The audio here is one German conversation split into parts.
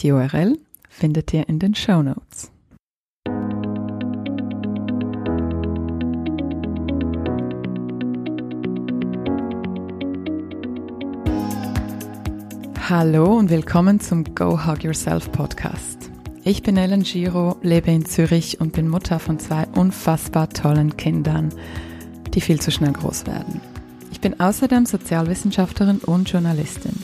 Die URL findet ihr in den Show Notes. Hallo und willkommen zum Go Hug Yourself Podcast. Ich bin Ellen Giro, lebe in Zürich und bin Mutter von zwei unfassbar tollen Kindern, die viel zu schnell groß werden. Ich bin außerdem Sozialwissenschaftlerin und Journalistin.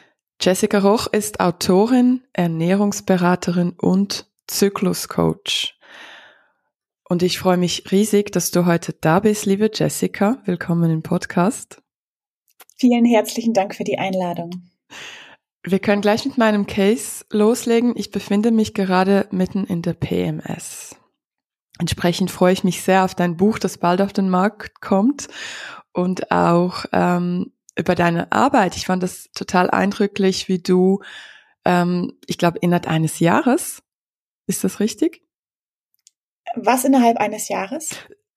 Jessica Roch ist Autorin, Ernährungsberaterin und Zykluscoach. Und ich freue mich riesig, dass du heute da bist, liebe Jessica. Willkommen im Podcast. Vielen herzlichen Dank für die Einladung. Wir können gleich mit meinem Case loslegen. Ich befinde mich gerade mitten in der PMS. Entsprechend freue ich mich sehr auf dein Buch, das bald auf den Markt kommt und auch ähm, über deine Arbeit. Ich fand das total eindrücklich, wie du, ähm, ich glaube, innerhalb eines Jahres, ist das richtig? Was innerhalb eines Jahres?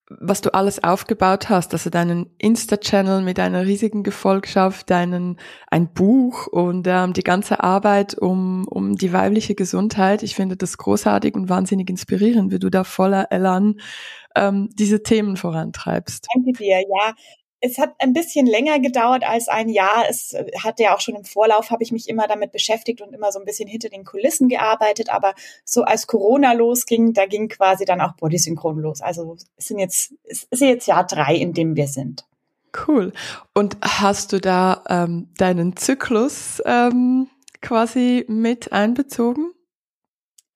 was du alles aufgebaut hast, also deinen Insta-Channel mit einer riesigen Gefolgschaft, deinen ein Buch und ähm, die ganze Arbeit um um die weibliche Gesundheit. Ich finde das großartig und wahnsinnig inspirierend, wie du da voller Elan ähm, diese Themen vorantreibst. Danke dir. Ja, es hat ein bisschen länger gedauert als ein Jahr. Es äh, hatte ja auch schon im Vorlauf, habe ich mich immer damit beschäftigt und immer so ein bisschen hinter den Kulissen gearbeitet. Aber so als Corona losging, da ging quasi dann auch Bodysynchron los. Also es sind jetzt, es ist jetzt Jahr drei, in dem wir sind. Cool. Und hast du da ähm, deinen Zyklus ähm, quasi mit einbezogen?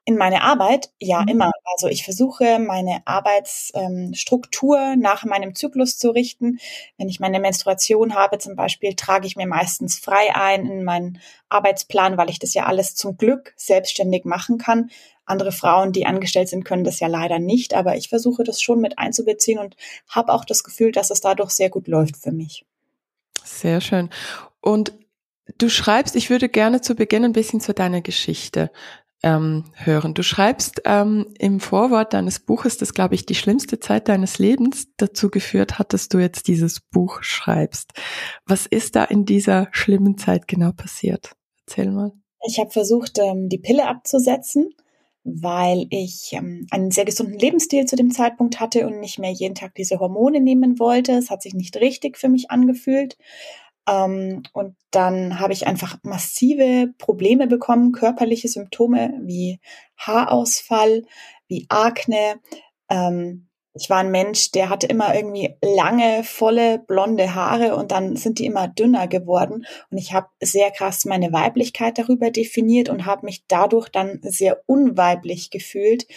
In meine Arbeit? Ja, mhm. immer. Also ich versuche meine Arbeitsstruktur ähm, nach meinem Zyklus zu richten. Wenn ich meine Menstruation habe zum Beispiel, trage ich mir meistens frei ein in meinen Arbeitsplan, weil ich das ja alles zum Glück selbstständig machen kann. Andere Frauen, die angestellt sind, können das ja leider nicht, aber ich versuche das schon mit einzubeziehen und habe auch das Gefühl, dass es dadurch sehr gut läuft für mich. Sehr schön. Und du schreibst, ich würde gerne zu Beginn ein bisschen zu deiner Geschichte ähm, hören. Du schreibst ähm, im Vorwort deines Buches, das glaube ich die schlimmste Zeit deines Lebens dazu geführt hat, dass du jetzt dieses Buch schreibst. Was ist da in dieser schlimmen Zeit genau passiert? Erzähl mal. Ich habe versucht, ähm, die Pille abzusetzen, weil ich ähm, einen sehr gesunden Lebensstil zu dem Zeitpunkt hatte und nicht mehr jeden Tag diese Hormone nehmen wollte. Es hat sich nicht richtig für mich angefühlt. Ähm, und dann habe ich einfach massive Probleme bekommen, körperliche Symptome wie Haarausfall, wie Akne, ähm, ich war ein Mensch, der hatte immer irgendwie lange, volle, blonde Haare und dann sind die immer dünner geworden. Und ich habe sehr krass meine Weiblichkeit darüber definiert und habe mich dadurch dann sehr unweiblich gefühlt.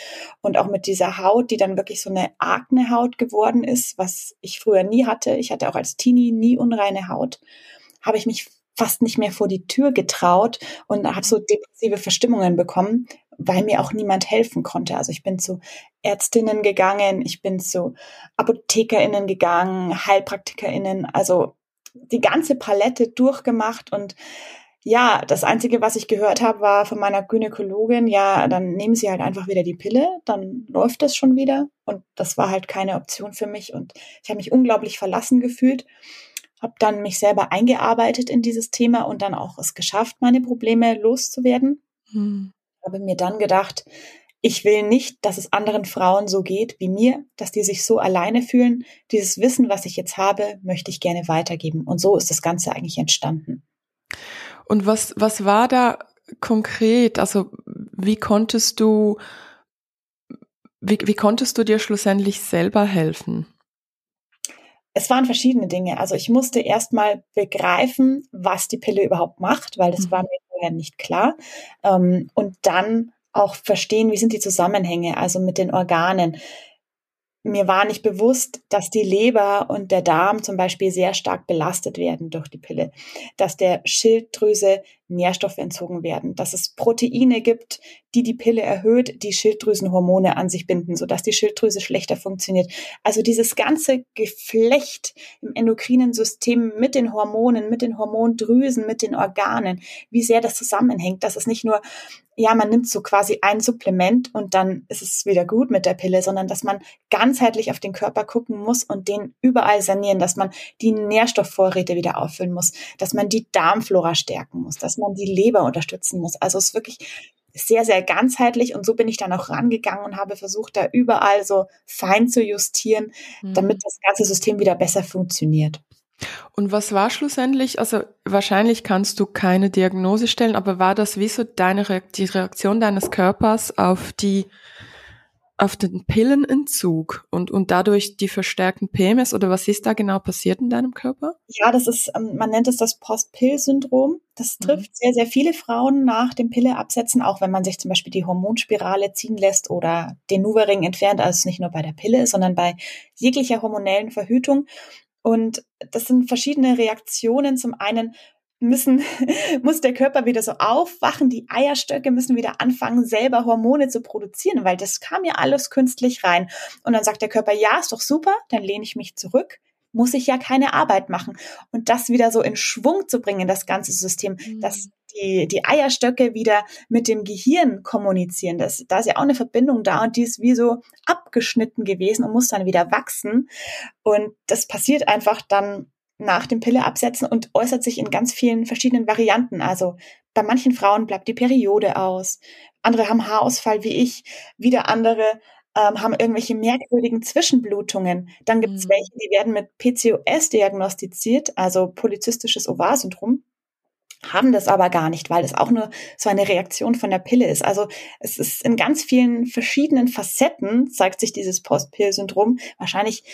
Und auch mit dieser Haut, die dann wirklich so eine Akne-Haut geworden ist, was ich früher nie hatte. Ich hatte auch als Teenie nie unreine Haut. Habe ich mich fast nicht mehr vor die Tür getraut und habe so depressive Verstimmungen bekommen, weil mir auch niemand helfen konnte. Also ich bin zu Ärztinnen gegangen, ich bin zu Apothekerinnen gegangen, Heilpraktikerinnen, also die ganze Palette durchgemacht und ja, das Einzige, was ich gehört habe, war von meiner Gynäkologin, ja, dann nehmen Sie halt einfach wieder die Pille, dann läuft das schon wieder. Und das war halt keine Option für mich. Und ich habe mich unglaublich verlassen gefühlt habe dann mich selber eingearbeitet in dieses Thema und dann auch es geschafft, meine Probleme loszuwerden. Hm. Habe mir dann gedacht, ich will nicht, dass es anderen Frauen so geht wie mir, dass die sich so alleine fühlen. Dieses Wissen, was ich jetzt habe, möchte ich gerne weitergeben. Und so ist das Ganze eigentlich entstanden. Und was, was war da konkret? Also, wie konntest du, wie, wie konntest du dir schlussendlich selber helfen? Es waren verschiedene Dinge. Also ich musste erstmal begreifen, was die Pille überhaupt macht, weil das mhm. war mir vorher nicht klar. Ähm, und dann auch verstehen, wie sind die Zusammenhänge, also mit den Organen mir war nicht bewusst, dass die Leber und der Darm zum Beispiel sehr stark belastet werden durch die Pille, dass der Schilddrüse Nährstoffe entzogen werden, dass es Proteine gibt, die die Pille erhöht, die Schilddrüsenhormone an sich binden, sodass die Schilddrüse schlechter funktioniert. Also dieses ganze Geflecht im endokrinen System mit den Hormonen, mit den Hormondrüsen, mit den Organen, wie sehr das zusammenhängt, dass es nicht nur ja, man nimmt so quasi ein Supplement und dann ist es wieder gut mit der Pille, sondern dass man ganzheitlich auf den Körper gucken muss und den überall sanieren, dass man die Nährstoffvorräte wieder auffüllen muss, dass man die Darmflora stärken muss, dass man die Leber unterstützen muss. Also es ist wirklich sehr, sehr ganzheitlich und so bin ich dann auch rangegangen und habe versucht, da überall so fein zu justieren, mhm. damit das ganze System wieder besser funktioniert. Und was war schlussendlich, also wahrscheinlich kannst du keine Diagnose stellen, aber war das wie so deine die Reaktion deines Körpers auf die auf den Pillenentzug und, und dadurch die verstärkten PMS oder was ist da genau passiert in deinem Körper? Ja, das ist, ähm, man nennt es das Post-Pill-Syndrom. Das mhm. trifft mhm. sehr, sehr viele Frauen nach dem Pilleabsetzen, auch wenn man sich zum Beispiel die Hormonspirale ziehen lässt oder den Nuvaring entfernt, also nicht nur bei der Pille, sondern bei jeglicher hormonellen Verhütung. Und das sind verschiedene Reaktionen. Zum einen müssen, muss der Körper wieder so aufwachen, die Eierstöcke müssen wieder anfangen, selber Hormone zu produzieren, weil das kam ja alles künstlich rein. Und dann sagt der Körper, ja, ist doch super, dann lehne ich mich zurück, muss ich ja keine Arbeit machen. Und das wieder so in Schwung zu bringen, das ganze System, mhm. dass die, die Eierstöcke wieder mit dem Gehirn kommunizieren. Das, da ist ja auch eine Verbindung da und die ist wie so abgeschnitten gewesen und muss dann wieder wachsen. Und das passiert einfach dann nach dem Pille absetzen und äußert sich in ganz vielen verschiedenen Varianten. Also bei manchen Frauen bleibt die Periode aus, andere haben Haarausfall wie ich, wieder andere ähm, haben irgendwelche merkwürdigen Zwischenblutungen. Dann gibt es mhm. welche, die werden mit PCOS diagnostiziert, also polyzystisches Ovar-Syndrom haben das aber gar nicht, weil das auch nur so eine Reaktion von der Pille ist. Also es ist in ganz vielen verschiedenen Facetten zeigt sich dieses Post-Pill-Syndrom. Wahrscheinlich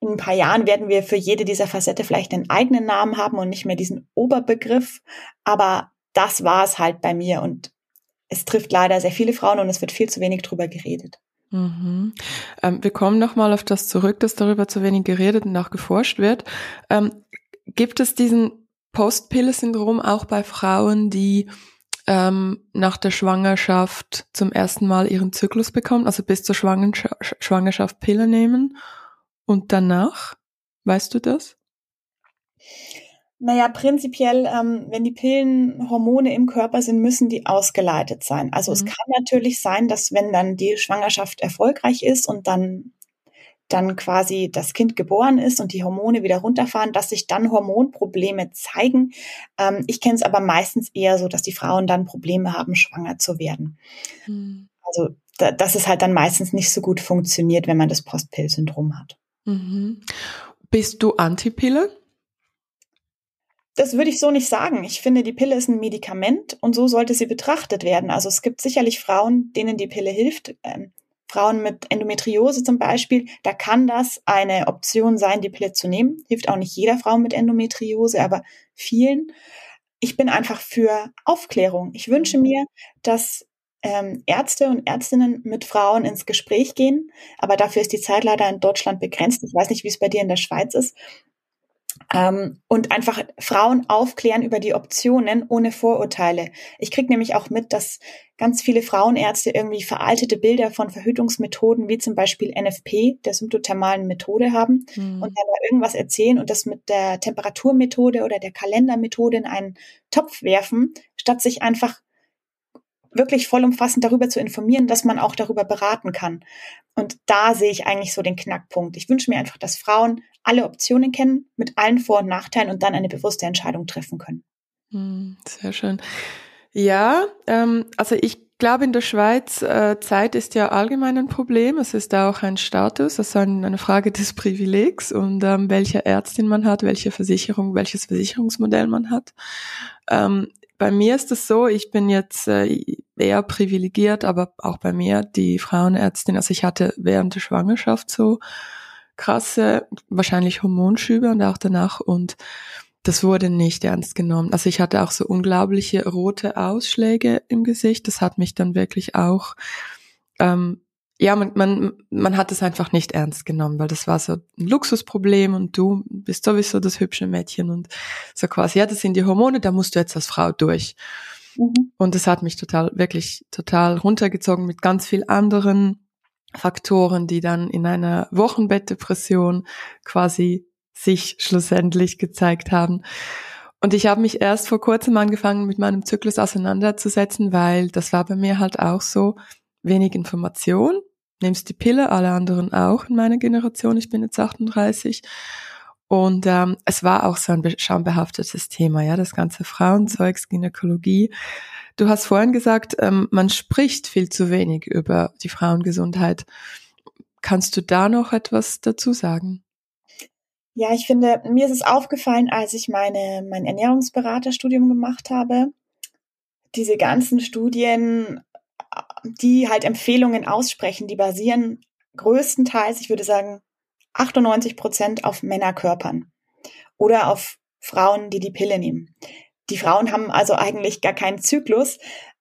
in ein paar Jahren werden wir für jede dieser Facette vielleicht einen eigenen Namen haben und nicht mehr diesen Oberbegriff. Aber das war es halt bei mir und es trifft leider sehr viele Frauen und es wird viel zu wenig drüber geredet. Mhm. Ähm, wir kommen nochmal auf das zurück, dass darüber zu wenig geredet und auch geforscht wird. Ähm, gibt es diesen Postpille-Syndrom auch bei Frauen, die ähm, nach der Schwangerschaft zum ersten Mal ihren Zyklus bekommen, also bis zur Schwangerschaft, Schwangerschaft Pille nehmen und danach? Weißt du das? Naja, prinzipiell, ähm, wenn die Pillen Hormone im Körper sind, müssen die ausgeleitet sein. Also mhm. es kann natürlich sein, dass wenn dann die Schwangerschaft erfolgreich ist und dann dann quasi das Kind geboren ist und die Hormone wieder runterfahren, dass sich dann Hormonprobleme zeigen. Ähm, ich kenne es aber meistens eher so, dass die Frauen dann Probleme haben, schwanger zu werden. Mhm. Also da, dass es halt dann meistens nicht so gut funktioniert, wenn man das Postpill-Syndrom hat. Mhm. Bist du Antipille? Das würde ich so nicht sagen. Ich finde, die Pille ist ein Medikament und so sollte sie betrachtet werden. Also es gibt sicherlich Frauen, denen die Pille hilft. Ähm, Frauen mit Endometriose zum Beispiel, da kann das eine Option sein, die Pille zu nehmen. Hilft auch nicht jeder Frau mit Endometriose, aber vielen. Ich bin einfach für Aufklärung. Ich wünsche mir, dass ähm, Ärzte und Ärztinnen mit Frauen ins Gespräch gehen, aber dafür ist die Zeit leider in Deutschland begrenzt. Ich weiß nicht, wie es bei dir in der Schweiz ist. Ähm, und einfach Frauen aufklären über die Optionen ohne Vorurteile. Ich kriege nämlich auch mit, dass ganz viele Frauenärzte irgendwie veraltete Bilder von Verhütungsmethoden wie zum Beispiel NFP, der symptothermalen Methode haben mhm. und dann irgendwas erzählen und das mit der Temperaturmethode oder der Kalendermethode in einen Topf werfen, statt sich einfach wirklich vollumfassend darüber zu informieren, dass man auch darüber beraten kann. Und da sehe ich eigentlich so den Knackpunkt. Ich wünsche mir einfach, dass Frauen alle Optionen kennen, mit allen Vor- und Nachteilen und dann eine bewusste Entscheidung treffen können. Hm, sehr schön. Ja, ähm, also ich glaube in der Schweiz, äh, Zeit ist ja allgemein ein Problem. Es ist auch ein Status, also eine Frage des Privilegs und ähm, welche Ärztin man hat, welche Versicherung, welches Versicherungsmodell man hat. Ähm, bei mir ist es so, ich bin jetzt äh, eher privilegiert, aber auch bei mir die Frauenärztin, also ich hatte während der Schwangerschaft so krasse, wahrscheinlich Hormonschübe und auch danach und das wurde nicht ernst genommen. Also ich hatte auch so unglaubliche rote Ausschläge im Gesicht. Das hat mich dann wirklich auch ähm, ja, man, man, man hat es einfach nicht ernst genommen, weil das war so ein Luxusproblem und du bist sowieso das hübsche Mädchen und so quasi, ja, das sind die Hormone, da musst du jetzt als Frau durch. Mhm. Und das hat mich total, wirklich total runtergezogen mit ganz viel anderen Faktoren, die dann in einer Wochenbettdepression quasi sich schlussendlich gezeigt haben. Und ich habe mich erst vor kurzem angefangen, mit meinem Zyklus auseinanderzusetzen, weil das war bei mir halt auch so, wenig Information, nimmst die Pille, alle anderen auch in meiner Generation, ich bin jetzt 38. Und ähm, es war auch so ein schambehaftetes Thema, ja, das ganze Frauenzeugs, Gynäkologie. Du hast vorhin gesagt, ähm, man spricht viel zu wenig über die Frauengesundheit. Kannst du da noch etwas dazu sagen? Ja, ich finde, mir ist es aufgefallen, als ich meine, mein Ernährungsberaterstudium gemacht habe. Diese ganzen Studien die halt Empfehlungen aussprechen, die basieren größtenteils, ich würde sagen, 98 Prozent auf Männerkörpern oder auf Frauen, die die Pille nehmen. Die Frauen haben also eigentlich gar keinen Zyklus.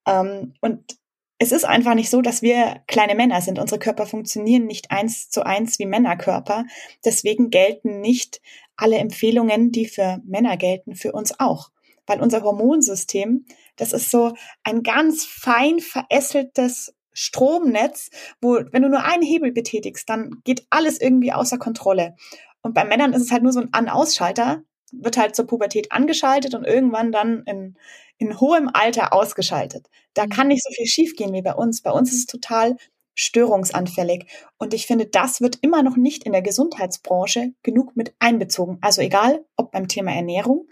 Ähm, und es ist einfach nicht so, dass wir kleine Männer sind. Unsere Körper funktionieren nicht eins zu eins wie Männerkörper. Deswegen gelten nicht alle Empfehlungen, die für Männer gelten, für uns auch. Weil unser Hormonsystem das ist so ein ganz fein verästeltes Stromnetz, wo, wenn du nur einen Hebel betätigst, dann geht alles irgendwie außer Kontrolle. Und bei Männern ist es halt nur so ein An-Ausschalter, wird halt zur Pubertät angeschaltet und irgendwann dann in, in hohem Alter ausgeschaltet. Da mhm. kann nicht so viel schiefgehen wie bei uns. Bei uns ist es total störungsanfällig. Und ich finde, das wird immer noch nicht in der Gesundheitsbranche genug mit einbezogen. Also egal, ob beim Thema Ernährung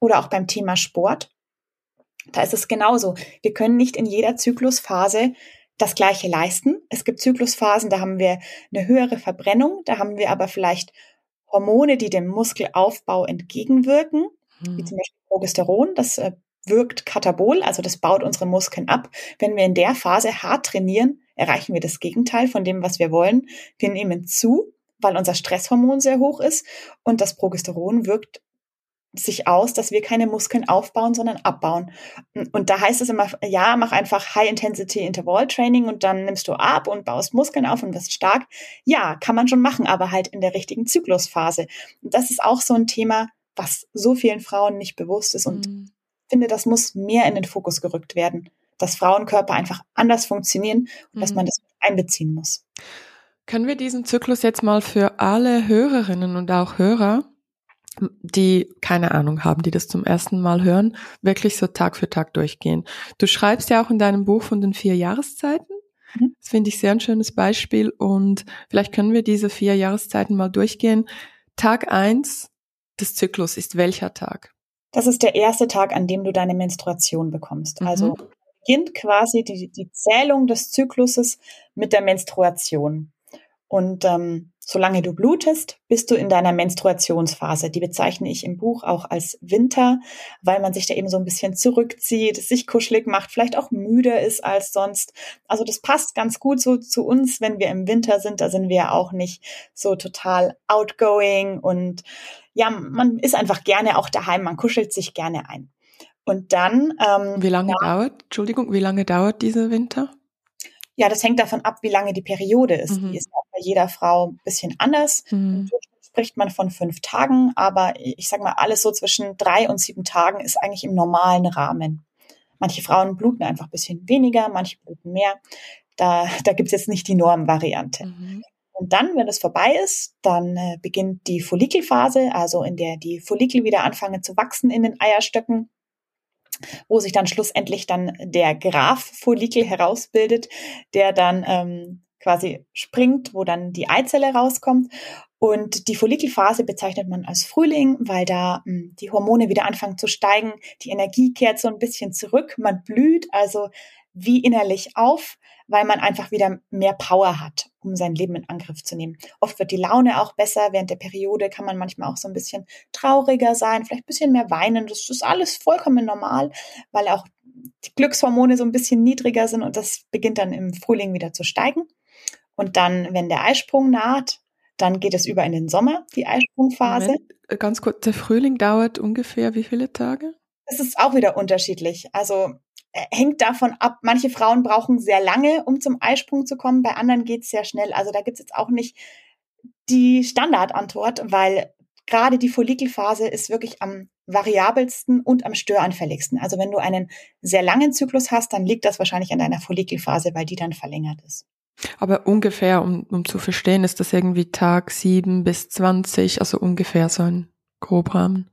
oder auch beim Thema Sport. Da ist es genauso. Wir können nicht in jeder Zyklusphase das Gleiche leisten. Es gibt Zyklusphasen, da haben wir eine höhere Verbrennung, da haben wir aber vielleicht Hormone, die dem Muskelaufbau entgegenwirken, hm. wie zum Beispiel Progesteron, das äh, wirkt katabol, also das baut unsere Muskeln ab. Wenn wir in der Phase hart trainieren, erreichen wir das Gegenteil von dem, was wir wollen. Wir nehmen zu, weil unser Stresshormon sehr hoch ist und das Progesteron wirkt sich aus, dass wir keine Muskeln aufbauen, sondern abbauen. Und da heißt es immer, ja, mach einfach High-Intensity-Interval-Training und dann nimmst du ab und baust Muskeln auf und wirst stark. Ja, kann man schon machen, aber halt in der richtigen Zyklusphase. Und das ist auch so ein Thema, was so vielen Frauen nicht bewusst ist. Und mhm. ich finde, das muss mehr in den Fokus gerückt werden, dass Frauenkörper einfach anders funktionieren und mhm. dass man das einbeziehen muss. Können wir diesen Zyklus jetzt mal für alle Hörerinnen und auch Hörer die keine Ahnung haben, die das zum ersten Mal hören, wirklich so Tag für Tag durchgehen. Du schreibst ja auch in deinem Buch von den vier Jahreszeiten. Mhm. Das finde ich sehr ein schönes Beispiel und vielleicht können wir diese vier Jahreszeiten mal durchgehen. Tag eins des Zyklus ist welcher Tag? Das ist der erste Tag, an dem du deine Menstruation bekommst. Mhm. Also beginnt quasi die, die Zählung des Zykluses mit der Menstruation. Und ähm, solange du blutest, bist du in deiner Menstruationsphase. Die bezeichne ich im Buch auch als Winter, weil man sich da eben so ein bisschen zurückzieht, sich kuschelig macht, vielleicht auch müder ist als sonst. Also das passt ganz gut so zu uns, wenn wir im Winter sind. Da sind wir ja auch nicht so total outgoing und ja, man ist einfach gerne auch daheim, man kuschelt sich gerne ein. Und dann. Ähm, wie lange ja, dauert, Entschuldigung, wie lange dauert dieser Winter? Ja, das hängt davon ab, wie lange die Periode ist. Mhm. Die ist auch bei jeder Frau ein bisschen anders. Mhm. spricht man von fünf Tagen, aber ich sag mal, alles so zwischen drei und sieben Tagen ist eigentlich im normalen Rahmen. Manche Frauen bluten einfach ein bisschen weniger, manche bluten mehr. Da, da gibt's jetzt nicht die Normvariante. Mhm. Und dann, wenn es vorbei ist, dann äh, beginnt die Follikelphase, also in der die Follikel wieder anfangen zu wachsen in den Eierstöcken wo sich dann schlussendlich dann der Graph-Follikel herausbildet, der dann ähm, quasi springt, wo dann die Eizelle rauskommt. Und die Follikelphase bezeichnet man als Frühling, weil da mh, hm, die Hormone wieder anfangen zu steigen, die Energie kehrt so ein bisschen zurück, man blüht also wie innerlich auf weil man einfach wieder mehr Power hat, um sein Leben in Angriff zu nehmen. Oft wird die Laune auch besser. Während der Periode kann man manchmal auch so ein bisschen trauriger sein, vielleicht ein bisschen mehr weinen. Das ist alles vollkommen normal, weil auch die Glückshormone so ein bisschen niedriger sind und das beginnt dann im Frühling wieder zu steigen. Und dann, wenn der Eisprung naht, dann geht es über in den Sommer, die Eisprungphase. Moment, ganz kurz, der Frühling dauert ungefähr wie viele Tage? Es ist auch wieder unterschiedlich. Also hängt davon ab, manche Frauen brauchen sehr lange, um zum Eisprung zu kommen, bei anderen geht es sehr schnell. Also da gibt es jetzt auch nicht die Standardantwort, weil gerade die Follikelphase ist wirklich am variabelsten und am störanfälligsten. Also wenn du einen sehr langen Zyklus hast, dann liegt das wahrscheinlich an deiner Follikelphase, weil die dann verlängert ist. Aber ungefähr, um, um zu verstehen, ist das irgendwie Tag sieben bis zwanzig, also ungefähr so ein Grobrahmen.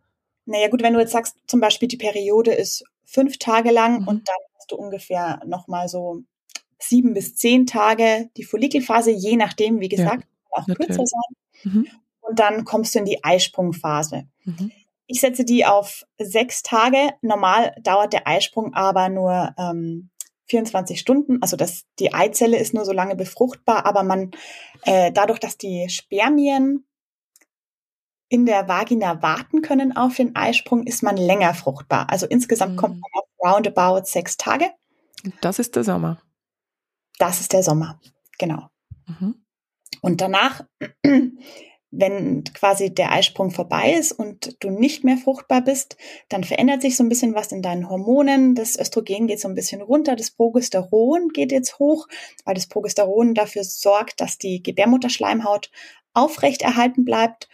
Naja gut, wenn du jetzt sagst, zum Beispiel die Periode ist fünf Tage lang mhm. und dann hast du ungefähr nochmal so sieben bis zehn Tage die Follikelphase, je nachdem, wie gesagt, ja, auch natürlich. kürzer sein. Mhm. Und dann kommst du in die Eisprungphase. Mhm. Ich setze die auf sechs Tage. Normal dauert der Eisprung aber nur ähm, 24 Stunden. Also das, die Eizelle ist nur so lange befruchtbar, aber man äh, dadurch, dass die Spermien in der Vagina warten können auf den Eisprung, ist man länger fruchtbar. Also insgesamt mhm. kommt man auf roundabout sechs Tage. Das ist der Sommer. Das ist der Sommer, genau. Mhm. Und danach, wenn quasi der Eisprung vorbei ist und du nicht mehr fruchtbar bist, dann verändert sich so ein bisschen was in deinen Hormonen. Das Östrogen geht so ein bisschen runter, das Progesteron geht jetzt hoch, weil das Progesteron dafür sorgt, dass die Gebärmutterschleimhaut aufrechterhalten bleibt.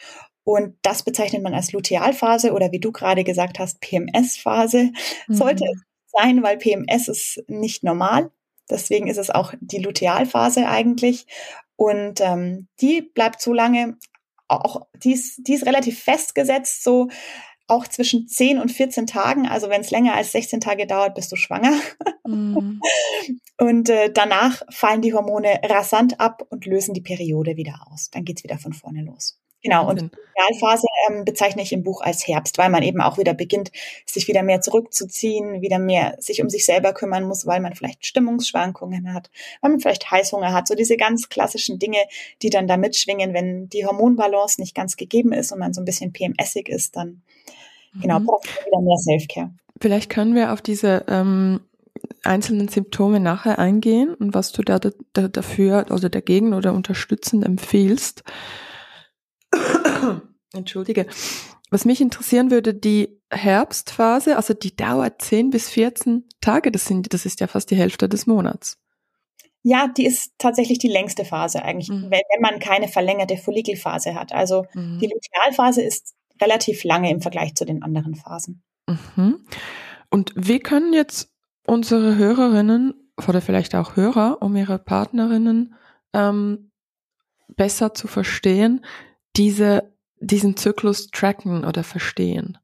Und das bezeichnet man als Lutealphase oder wie du gerade gesagt hast, PMS-Phase. Mhm. Sollte es sein, weil PMS ist nicht normal. Deswegen ist es auch die Lutealphase eigentlich. Und ähm, die bleibt so lange, auch die ist, die ist relativ festgesetzt, so auch zwischen 10 und 14 Tagen. Also wenn es länger als 16 Tage dauert, bist du schwanger. Mhm. Und äh, danach fallen die Hormone rasant ab und lösen die Periode wieder aus. Dann geht's wieder von vorne los. Genau, und die Realphase ähm, bezeichne ich im Buch als Herbst, weil man eben auch wieder beginnt, sich wieder mehr zurückzuziehen, wieder mehr sich um sich selber kümmern muss, weil man vielleicht Stimmungsschwankungen hat, weil man vielleicht Heißhunger hat, so diese ganz klassischen Dinge, die dann da mitschwingen, wenn die Hormonbalance nicht ganz gegeben ist und man so ein bisschen PMSig ist, dann genau, mhm. braucht man wieder mehr Selfcare. Vielleicht können wir auf diese ähm, einzelnen Symptome nachher eingehen und was du da, da dafür, also dagegen oder unterstützend empfiehlst. Entschuldige. Was mich interessieren würde, die Herbstphase, also die dauert 10 bis 14 Tage, das sind, das ist ja fast die Hälfte des Monats. Ja, die ist tatsächlich die längste Phase eigentlich, mhm. wenn, wenn, man keine verlängerte Follikelphase hat. Also mhm. die Lutealphase ist relativ lange im Vergleich zu den anderen Phasen. Mhm. Und wie können jetzt unsere Hörerinnen oder vielleicht auch Hörer, um ihre Partnerinnen ähm, besser zu verstehen, diese, diesen Zyklus tracken oder verstehen?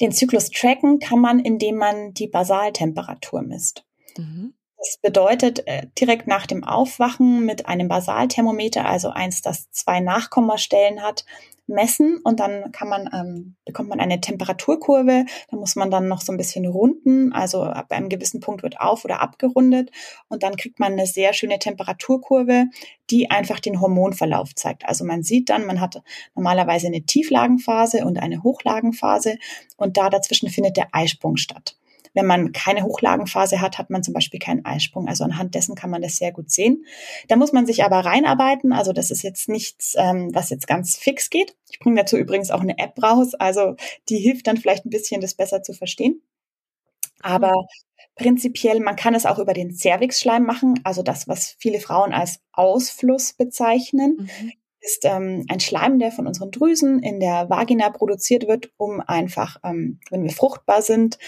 Den Zyklus tracken kann man, indem man die Basaltemperatur misst. Mhm. Das bedeutet, äh, direkt nach dem Aufwachen mit einem Basalthermometer, also eins, das zwei Nachkommastellen hat, messen und dann kann man, ähm, bekommt man eine Temperaturkurve. Da muss man dann noch so ein bisschen runden. Also ab einem gewissen Punkt wird auf oder abgerundet und dann kriegt man eine sehr schöne Temperaturkurve, die einfach den Hormonverlauf zeigt. Also man sieht dann, man hat normalerweise eine Tieflagenphase und eine Hochlagenphase und da dazwischen findet der Eisprung statt. Wenn man keine Hochlagenphase hat, hat man zum Beispiel keinen Eisprung. Also anhand dessen kann man das sehr gut sehen. Da muss man sich aber reinarbeiten. Also das ist jetzt nichts, ähm, was jetzt ganz fix geht. Ich bringe dazu übrigens auch eine App raus. Also die hilft dann vielleicht ein bisschen, das besser zu verstehen. Aber mhm. prinzipiell, man kann es auch über den Cervixschleim machen. Also das, was viele Frauen als Ausfluss bezeichnen. Mhm ist ähm, ein Schleim, der von unseren Drüsen in der Vagina produziert wird, um einfach, ähm, wenn wir fruchtbar sind,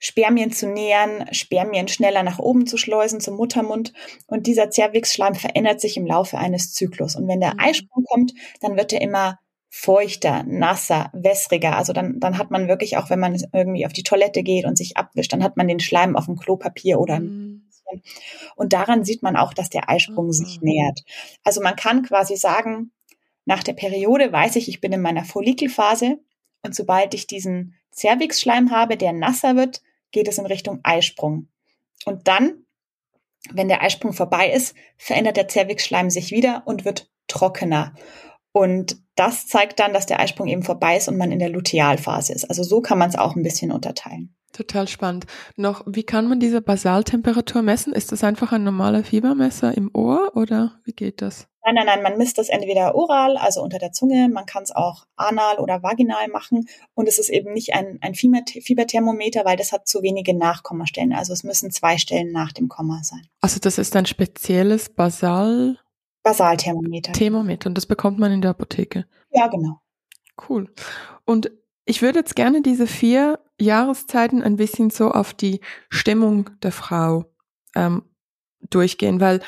Spermien zu nähern, Spermien schneller nach oben zu schleusen zum Muttermund. Und dieser Zervixschleim verändert sich im Laufe eines Zyklus. Und wenn der mhm. Eisprung kommt, dann wird er immer feuchter, nasser, wässriger. Also dann, dann hat man wirklich auch, wenn man irgendwie auf die Toilette geht und sich abwischt, dann hat man den Schleim auf dem Klopapier oder mhm. und daran sieht man auch, dass der Eisprung mhm. sich nähert. Also man kann quasi sagen, nach der Periode weiß ich, ich bin in meiner Follikelphase und sobald ich diesen Cervixschleim habe, der nasser wird, geht es in Richtung Eisprung. Und dann, wenn der Eisprung vorbei ist, verändert der Zervixschleim sich wieder und wird trockener. Und das zeigt dann, dass der Eisprung eben vorbei ist und man in der Lutealphase ist. Also so kann man es auch ein bisschen unterteilen. Total spannend. Noch, wie kann man diese Basaltemperatur messen? Ist das einfach ein normaler Fiebermesser im Ohr oder wie geht das? Nein, nein, nein, man misst das entweder oral, also unter der Zunge, man kann es auch anal oder vaginal machen und es ist eben nicht ein, ein Fieberthermometer, weil das hat zu wenige Nachkommastellen. Also es müssen zwei Stellen nach dem Komma sein. Also das ist ein spezielles Basal... Basalthermometer. Thermometer und das bekommt man in der Apotheke. Ja, genau. Cool. Und ich würde jetzt gerne diese vier Jahreszeiten ein bisschen so auf die Stimmung der Frau ähm, durchgehen, weil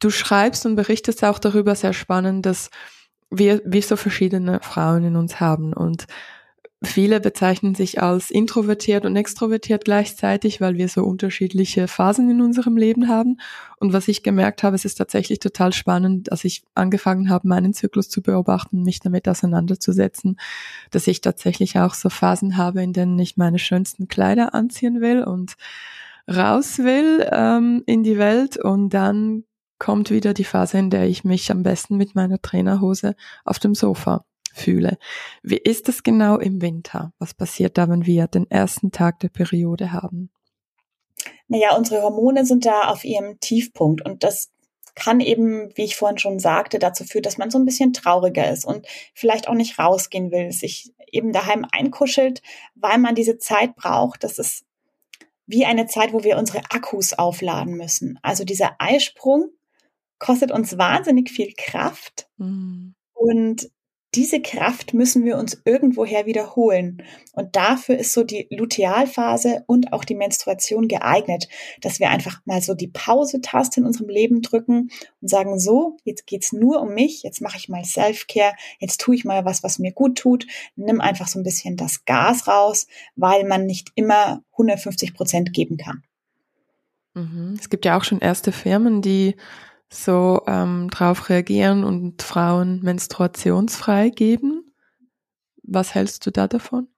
du schreibst und berichtest auch darüber sehr spannend, dass wir, wir so verschiedene Frauen in uns haben und viele bezeichnen sich als introvertiert und extrovertiert gleichzeitig, weil wir so unterschiedliche Phasen in unserem Leben haben. Und was ich gemerkt habe, es ist tatsächlich total spannend, als ich angefangen habe, meinen Zyklus zu beobachten, mich damit auseinanderzusetzen, dass ich tatsächlich auch so Phasen habe, in denen ich meine schönsten Kleider anziehen will und raus will ähm, in die Welt und dann kommt wieder die Phase, in der ich mich am besten mit meiner Trainerhose auf dem Sofa fühle. Wie ist es genau im Winter? Was passiert da, wenn wir den ersten Tag der Periode haben? Naja, unsere Hormone sind da auf ihrem Tiefpunkt und das kann eben, wie ich vorhin schon sagte, dazu führen, dass man so ein bisschen trauriger ist und vielleicht auch nicht rausgehen will, sich eben daheim einkuschelt, weil man diese Zeit braucht. Das ist wie eine Zeit, wo wir unsere Akkus aufladen müssen. Also dieser Eisprung kostet uns wahnsinnig viel Kraft. Mhm. Und diese Kraft müssen wir uns irgendwoher wiederholen. Und dafür ist so die Lutealphase und auch die Menstruation geeignet, dass wir einfach mal so die Pause-Taste in unserem Leben drücken und sagen, so, jetzt geht's nur um mich, jetzt mache ich mal Self-Care, jetzt tue ich mal was, was mir gut tut, nimm einfach so ein bisschen das Gas raus, weil man nicht immer 150 Prozent geben kann. Mhm. Es gibt ja auch schon erste Firmen, die so ähm, drauf reagieren und Frauen menstruationsfrei geben. Was hältst du da davon?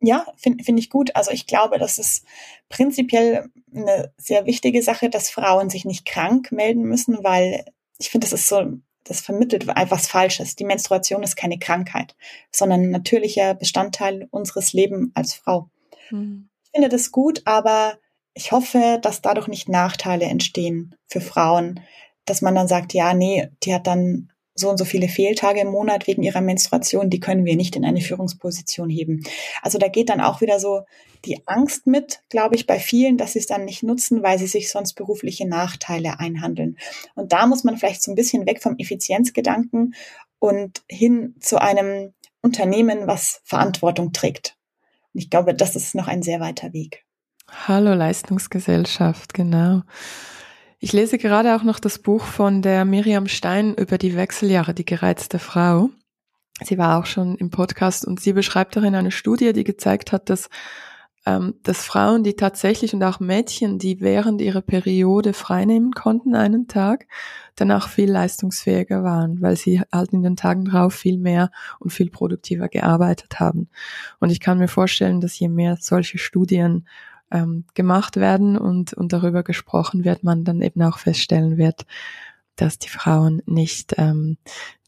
Ja, finde find ich gut. Also ich glaube, das ist prinzipiell eine sehr wichtige Sache, dass Frauen sich nicht krank melden müssen, weil ich finde, das ist so, das vermittelt etwas Falsches. Die Menstruation ist keine Krankheit, sondern ein natürlicher Bestandteil unseres Lebens als Frau. Mhm. Ich finde das gut, aber ich hoffe, dass dadurch nicht Nachteile entstehen für Frauen, dass man dann sagt, ja, nee, die hat dann so und so viele Fehltage im Monat wegen ihrer Menstruation, die können wir nicht in eine Führungsposition heben. Also da geht dann auch wieder so die Angst mit, glaube ich, bei vielen, dass sie es dann nicht nutzen, weil sie sich sonst berufliche Nachteile einhandeln. Und da muss man vielleicht so ein bisschen weg vom Effizienzgedanken und hin zu einem Unternehmen, was Verantwortung trägt. Und ich glaube, das ist noch ein sehr weiter Weg. Hallo Leistungsgesellschaft, genau. Ich lese gerade auch noch das Buch von der Miriam Stein über die Wechseljahre, die gereizte Frau. Sie war auch schon im Podcast und sie beschreibt darin eine Studie, die gezeigt hat, dass ähm, dass Frauen, die tatsächlich und auch Mädchen, die während ihrer Periode freinehmen konnten einen Tag, danach viel leistungsfähiger waren, weil sie halt in den Tagen drauf viel mehr und viel produktiver gearbeitet haben. Und ich kann mir vorstellen, dass je mehr solche Studien ähm, gemacht werden und, und darüber gesprochen wird, man dann eben auch feststellen wird, dass die Frauen nicht ähm,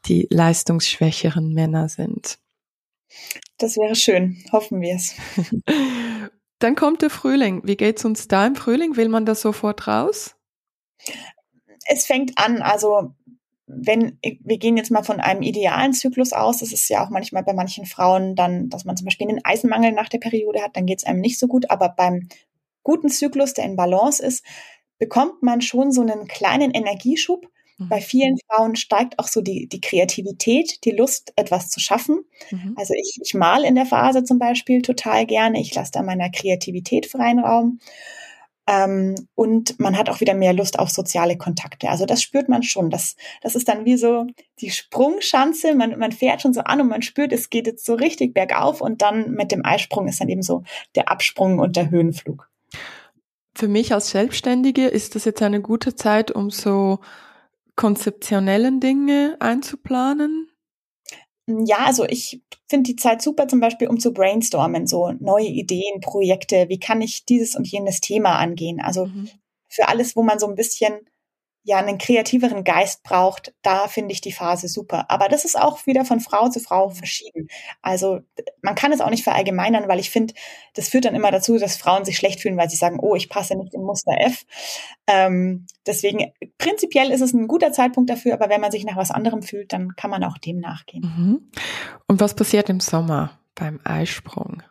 die leistungsschwächeren Männer sind. Das wäre schön, hoffen wir es. Dann kommt der Frühling. Wie geht's uns da im Frühling? Will man da sofort raus? Es fängt an, also wenn wir gehen jetzt mal von einem idealen Zyklus aus, das ist ja auch manchmal bei manchen Frauen dann, dass man zum Beispiel einen Eisenmangel nach der Periode hat, dann geht's einem nicht so gut, aber beim guten Zyklus, der in Balance ist, bekommt man schon so einen kleinen Energieschub Mhm. Bei vielen Frauen steigt auch so die, die Kreativität, die Lust, etwas zu schaffen. Mhm. Also ich, ich mal in der Phase zum Beispiel total gerne. Ich lasse da meiner Kreativität freien Raum. Ähm, und man hat auch wieder mehr Lust auf soziale Kontakte. Also das spürt man schon. Das, das ist dann wie so die Sprungschanze. Man, man fährt schon so an und man spürt, es geht jetzt so richtig bergauf und dann mit dem Eisprung ist dann eben so der Absprung und der Höhenflug. Für mich als Selbstständige ist das jetzt eine gute Zeit, um so konzeptionellen Dinge einzuplanen? Ja, also ich finde die Zeit super zum Beispiel, um zu brainstormen, so neue Ideen, Projekte, wie kann ich dieses und jenes Thema angehen. Also mhm. für alles, wo man so ein bisschen ja einen kreativeren Geist braucht, da finde ich die Phase super. Aber das ist auch wieder von Frau zu Frau verschieden. Also man kann es auch nicht verallgemeinern, weil ich finde, das führt dann immer dazu, dass Frauen sich schlecht fühlen, weil sie sagen, oh, ich passe nicht in Muster F. Ähm, deswegen prinzipiell ist es ein guter Zeitpunkt dafür, aber wenn man sich nach was anderem fühlt, dann kann man auch dem nachgehen. Mhm. Und was passiert im Sommer beim Eisprung?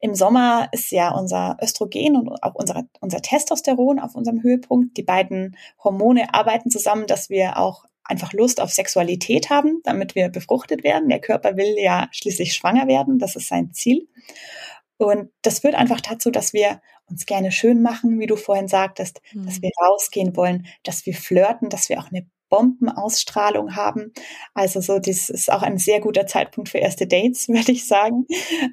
Im Sommer ist ja unser Östrogen und auch unser, unser Testosteron auf unserem Höhepunkt. Die beiden Hormone arbeiten zusammen, dass wir auch einfach Lust auf Sexualität haben, damit wir befruchtet werden. Der Körper will ja schließlich schwanger werden, das ist sein Ziel. Und das führt einfach dazu, dass wir uns gerne schön machen, wie du vorhin sagtest, mhm. dass wir rausgehen wollen, dass wir flirten, dass wir auch eine Bombenausstrahlung haben. Also so, das ist auch ein sehr guter Zeitpunkt für erste Dates, würde ich sagen.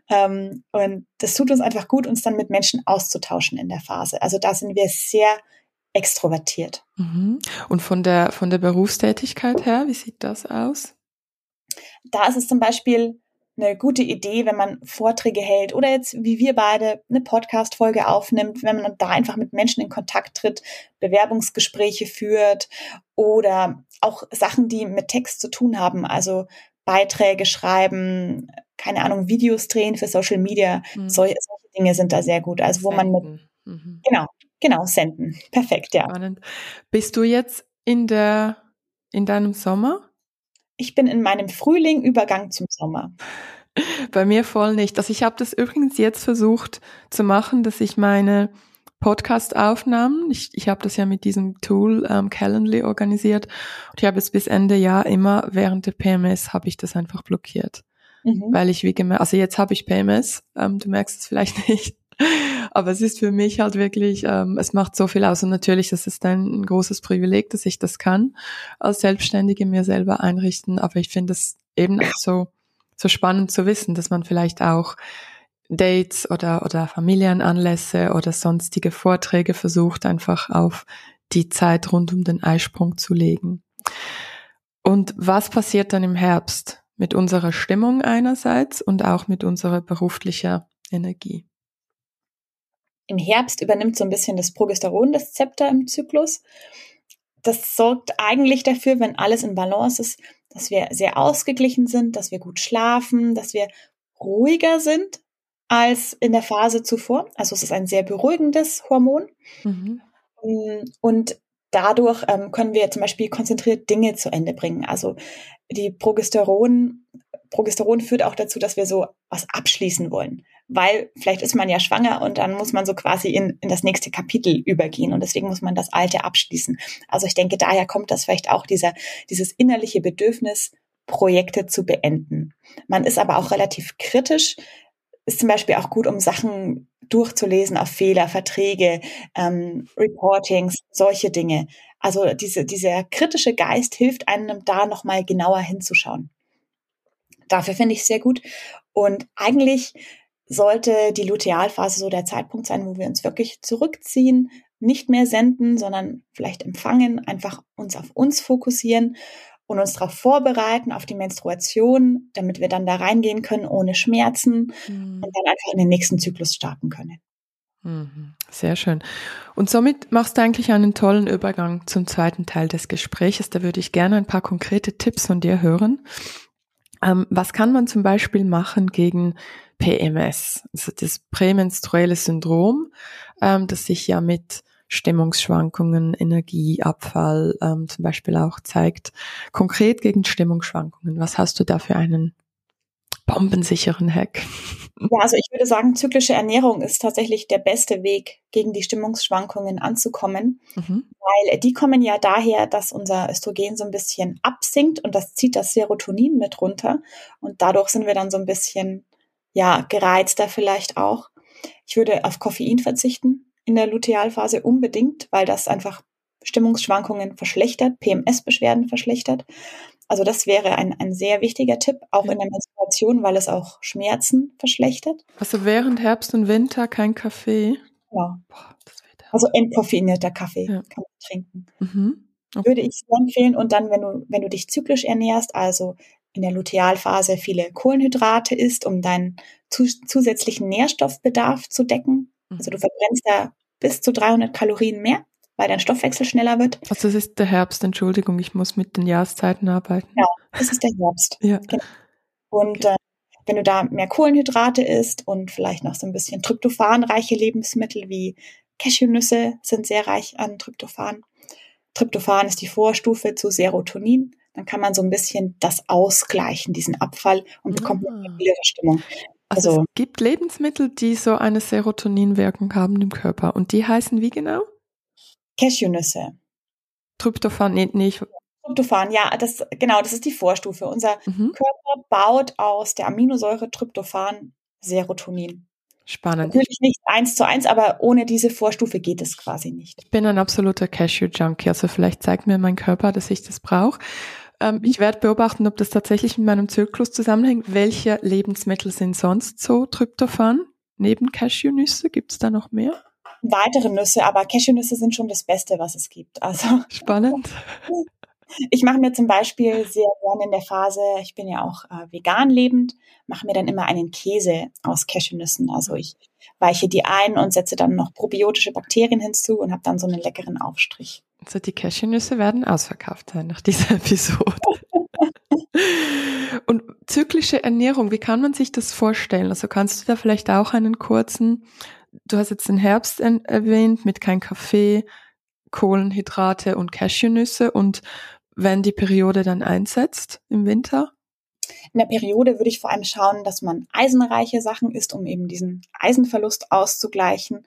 Ähm, und das tut uns einfach gut, uns dann mit Menschen auszutauschen in der Phase. Also da sind wir sehr extrovertiert. Mhm. Und von der, von der Berufstätigkeit her, wie sieht das aus? Da ist es zum Beispiel eine gute Idee, wenn man Vorträge hält oder jetzt wie wir beide eine Podcast-Folge aufnimmt, wenn man da einfach mit Menschen in Kontakt tritt, Bewerbungsgespräche führt oder auch Sachen, die mit Text zu tun haben, also Beiträge schreiben, keine Ahnung, Videos drehen für Social Media, mhm. solche, solche, Dinge sind da sehr gut. Also wo senden. man mit, mhm. genau, genau, senden. Perfekt, ja. Spannend. Bist du jetzt in der, in deinem Sommer? Ich bin in meinem Frühling Übergang zum Sommer. Bei mir voll nicht. Also ich habe das übrigens jetzt versucht zu machen, dass ich meine Podcast-Aufnahmen, ich, ich habe das ja mit diesem Tool ähm, Calendly organisiert und ich habe es bis Ende Jahr immer während der PMS habe ich das einfach blockiert. Mhm. Weil ich wie gemerkt, also jetzt habe ich PMS, ähm, du merkst es vielleicht nicht, aber es ist für mich halt wirklich, ähm, es macht so viel aus und natürlich, das ist ein, ein großes Privileg, dass ich das kann, als Selbstständige mir selber einrichten, aber ich finde es eben auch so, so spannend zu wissen, dass man vielleicht auch Dates oder, oder Familienanlässe oder sonstige Vorträge versucht, einfach auf die Zeit rund um den Eisprung zu legen. Und was passiert dann im Herbst mit unserer Stimmung einerseits und auch mit unserer beruflicher Energie? Im Herbst übernimmt so ein bisschen das Progesteron das Zepter im Zyklus. Das sorgt eigentlich dafür, wenn alles in Balance ist, dass wir sehr ausgeglichen sind, dass wir gut schlafen, dass wir ruhiger sind als in der Phase zuvor. Also es ist ein sehr beruhigendes Hormon. Mhm. Und dadurch ähm, können wir zum Beispiel konzentriert Dinge zu Ende bringen. Also die Progesteron, Progesteron führt auch dazu, dass wir so was abschließen wollen weil vielleicht ist man ja schwanger und dann muss man so quasi in, in das nächste Kapitel übergehen und deswegen muss man das Alte abschließen. Also ich denke, daher kommt das vielleicht auch dieser, dieses innerliche Bedürfnis, Projekte zu beenden. Man ist aber auch relativ kritisch, ist zum Beispiel auch gut, um Sachen durchzulesen auf Fehler, Verträge, ähm, Reportings, solche Dinge. Also diese, dieser kritische Geist hilft einem da nochmal genauer hinzuschauen. Dafür finde ich sehr gut. Und eigentlich sollte die Lutealphase so der Zeitpunkt sein, wo wir uns wirklich zurückziehen, nicht mehr senden, sondern vielleicht empfangen, einfach uns auf uns fokussieren und uns darauf vorbereiten, auf die Menstruation, damit wir dann da reingehen können ohne Schmerzen mhm. und dann einfach in den nächsten Zyklus starten können. Mhm. Sehr schön. Und somit machst du eigentlich einen tollen Übergang zum zweiten Teil des Gespräches. Da würde ich gerne ein paar konkrete Tipps von dir hören. Ähm, was kann man zum Beispiel machen gegen PMS, also das prämenstruelle Syndrom, ähm, das sich ja mit Stimmungsschwankungen, Energieabfall ähm, zum Beispiel auch zeigt. Konkret gegen Stimmungsschwankungen, was hast du da für einen bombensicheren Hack? Ja, also ich würde sagen, zyklische Ernährung ist tatsächlich der beste Weg, gegen die Stimmungsschwankungen anzukommen, mhm. weil die kommen ja daher, dass unser Östrogen so ein bisschen absinkt und das zieht das Serotonin mit runter und dadurch sind wir dann so ein bisschen, ja, gereizter vielleicht auch. Ich würde auf Koffein verzichten in der Lutealphase unbedingt, weil das einfach Stimmungsschwankungen verschlechtert, PMS-Beschwerden verschlechtert. Also das wäre ein, ein sehr wichtiger Tipp, auch ja. in der Menstruation, weil es auch Schmerzen verschlechtert. Also während Herbst und Winter kein Kaffee? Ja. Boah, also entkoffeinierter Kaffee ja. kann man trinken. Mhm. Okay. Würde ich sehr empfehlen. Und dann, wenn du, wenn du dich zyklisch ernährst, also in der Lutealphase viele Kohlenhydrate isst, um deinen zu, zusätzlichen Nährstoffbedarf zu decken. Also du mhm. verbrennst da bis zu 300 Kalorien mehr weil dein Stoffwechsel schneller wird. Also es ist der Herbst, Entschuldigung, ich muss mit den Jahreszeiten arbeiten. Ja, es ist der Herbst. ja. Genau. Und okay. äh, wenn du da mehr Kohlenhydrate isst und vielleicht noch so ein bisschen tryptophanreiche Lebensmittel wie Cashewnüsse sind sehr reich an Tryptophan. Tryptophan ist die Vorstufe zu Serotonin. Dann kann man so ein bisschen das ausgleichen, diesen Abfall und bekommt eine stabilere Stimmung. Also, also es gibt Lebensmittel, die so eine Serotoninwirkung haben im Körper. Und die heißen wie genau? Cashewnüsse. Tryptophan, nee, nicht. Tryptophan, ja, das, genau, das ist die Vorstufe. Unser mhm. Körper baut aus der Aminosäure Tryptophan Serotonin. Spannend. Natürlich nicht eins zu eins, aber ohne diese Vorstufe geht es quasi nicht. Ich bin ein absoluter Cashew-Junkie, also vielleicht zeigt mir mein Körper, dass ich das brauche. Ähm, ich werde beobachten, ob das tatsächlich mit meinem Zyklus zusammenhängt. Welche Lebensmittel sind sonst so Tryptophan? Neben Cashewnüsse gibt es da noch mehr? weitere Nüsse, aber Cashewnüsse sind schon das Beste, was es gibt. Also spannend. Ich mache mir zum Beispiel sehr gerne in der Phase, ich bin ja auch äh, vegan lebend, mache mir dann immer einen Käse aus Cashewnüssen. Also ich weiche die ein und setze dann noch probiotische Bakterien hinzu und habe dann so einen leckeren Aufstrich. Also die Cashewnüsse werden ausverkauft sein nach dieser Episode. und zyklische Ernährung, wie kann man sich das vorstellen? Also kannst du da vielleicht auch einen kurzen du hast jetzt den Herbst erwähnt mit kein Kaffee, Kohlenhydrate und Cashewnüsse und wenn die Periode dann einsetzt im Winter? In der Periode würde ich vor allem schauen, dass man eisenreiche Sachen isst, um eben diesen Eisenverlust auszugleichen.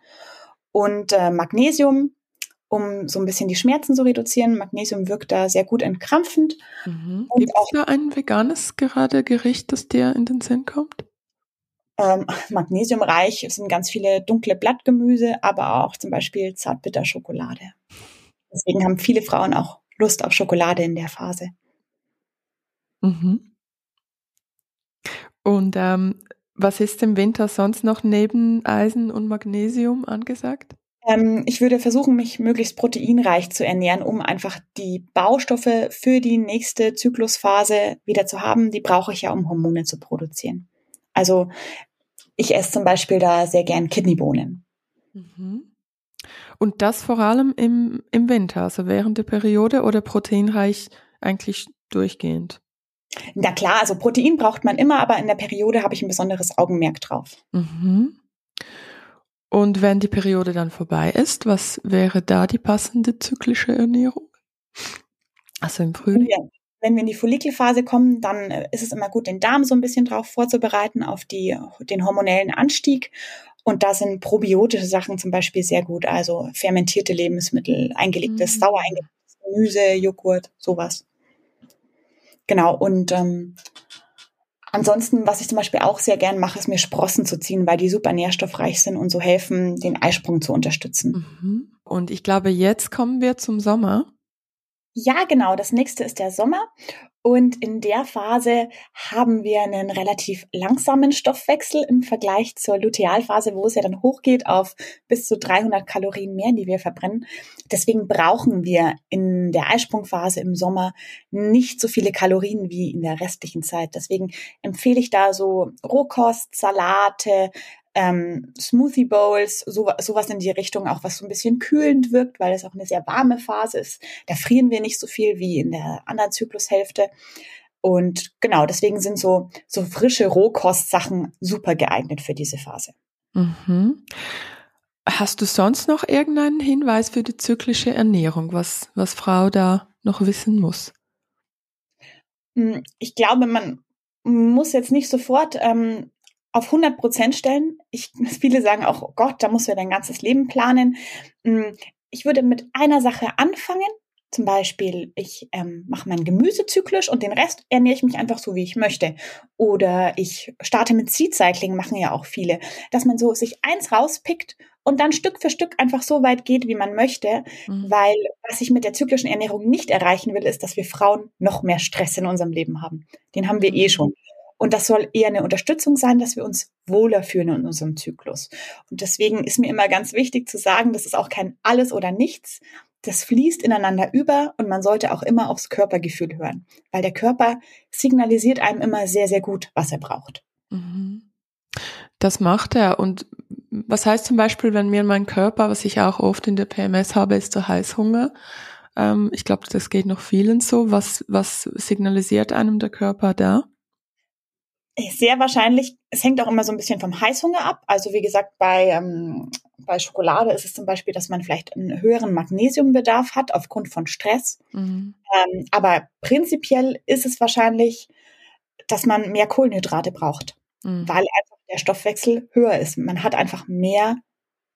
Und äh, Magnesium, um so ein bisschen die Schmerzen zu reduzieren. Magnesium wirkt da sehr gut entkrampfend. Mhm. Gibt es da ein veganes gerade Gericht, das dir in den Sinn kommt? Ähm, magnesiumreich sind ganz viele dunkle Blattgemüse, aber auch zum Beispiel Zartbitterschokolade. Deswegen haben viele Frauen auch Lust auf Schokolade in der Phase. Mhm. Und ähm, was ist im Winter sonst noch neben Eisen und Magnesium angesagt? Ähm, ich würde versuchen, mich möglichst proteinreich zu ernähren, um einfach die Baustoffe für die nächste Zyklusphase wieder zu haben. Die brauche ich ja, um Hormone zu produzieren. Also ich esse zum Beispiel da sehr gern Kidneybohnen. Mhm. Und das vor allem im, im Winter, also während der Periode oder proteinreich eigentlich durchgehend? Na klar, also Protein braucht man immer, aber in der Periode habe ich ein besonderes Augenmerk drauf. Mhm. Und wenn die Periode dann vorbei ist, was wäre da die passende zyklische Ernährung? Also im Frühling? Ja. Wenn wir in die Follikelphase kommen, dann äh, ist es immer gut, den Darm so ein bisschen drauf vorzubereiten, auf die, den hormonellen Anstieg. Und da sind probiotische Sachen zum Beispiel sehr gut, also fermentierte Lebensmittel, eingelegtes, mhm. sauer eingelegtes Gemüse, Joghurt, sowas. Genau, und ähm, ansonsten, was ich zum Beispiel auch sehr gern mache, ist mir Sprossen zu ziehen, weil die super nährstoffreich sind und so helfen, den Eisprung zu unterstützen. Mhm. Und ich glaube, jetzt kommen wir zum Sommer. Ja, genau. Das nächste ist der Sommer. Und in der Phase haben wir einen relativ langsamen Stoffwechsel im Vergleich zur Lutealphase, wo es ja dann hochgeht auf bis zu 300 Kalorien mehr, die wir verbrennen. Deswegen brauchen wir in der Eisprungphase im Sommer nicht so viele Kalorien wie in der restlichen Zeit. Deswegen empfehle ich da so Rohkost, Salate, ähm, Smoothie Bowls, so, sowas in die Richtung, auch was so ein bisschen kühlend wirkt, weil es auch eine sehr warme Phase ist. Da frieren wir nicht so viel wie in der anderen Zyklushälfte. Und genau, deswegen sind so, so frische Rohkostsachen super geeignet für diese Phase. Mhm. Hast du sonst noch irgendeinen Hinweis für die zyklische Ernährung, was, was Frau da noch wissen muss? Hm, ich glaube, man muss jetzt nicht sofort ähm, auf 100 Prozent stellen. Ich, viele sagen auch, oh Gott, da musst du ja dein ganzes Leben planen. Mm, ich würde mit einer Sache anfangen. Zum Beispiel, ich ähm, mache meinen Gemüse zyklisch und den Rest ernähre ich mich einfach so, wie ich möchte. Oder ich starte mit Seed Cycling, machen ja auch viele, dass man so sich eins rauspickt und dann Stück für Stück einfach so weit geht, wie man möchte. Mhm. Weil was ich mit der zyklischen Ernährung nicht erreichen will, ist, dass wir Frauen noch mehr Stress in unserem Leben haben. Den haben wir eh mhm. schon. Und das soll eher eine Unterstützung sein, dass wir uns wohler fühlen in unserem Zyklus. Und deswegen ist mir immer ganz wichtig zu sagen, das ist auch kein alles oder nichts. Das fließt ineinander über und man sollte auch immer aufs Körpergefühl hören, weil der Körper signalisiert einem immer sehr, sehr gut, was er braucht. Mhm. Das macht er. Und was heißt zum Beispiel, wenn mir mein Körper, was ich auch oft in der PMS habe, ist der Heißhunger. Ähm, ich glaube, das geht noch vielen so. Was, was signalisiert einem der Körper da? Sehr wahrscheinlich, es hängt auch immer so ein bisschen vom Heißhunger ab. Also wie gesagt, bei, ähm, bei Schokolade ist es zum Beispiel, dass man vielleicht einen höheren Magnesiumbedarf hat aufgrund von Stress. Mhm. Ähm, aber prinzipiell ist es wahrscheinlich, dass man mehr Kohlenhydrate braucht, mhm. weil einfach der Stoffwechsel höher ist. Man hat einfach mehr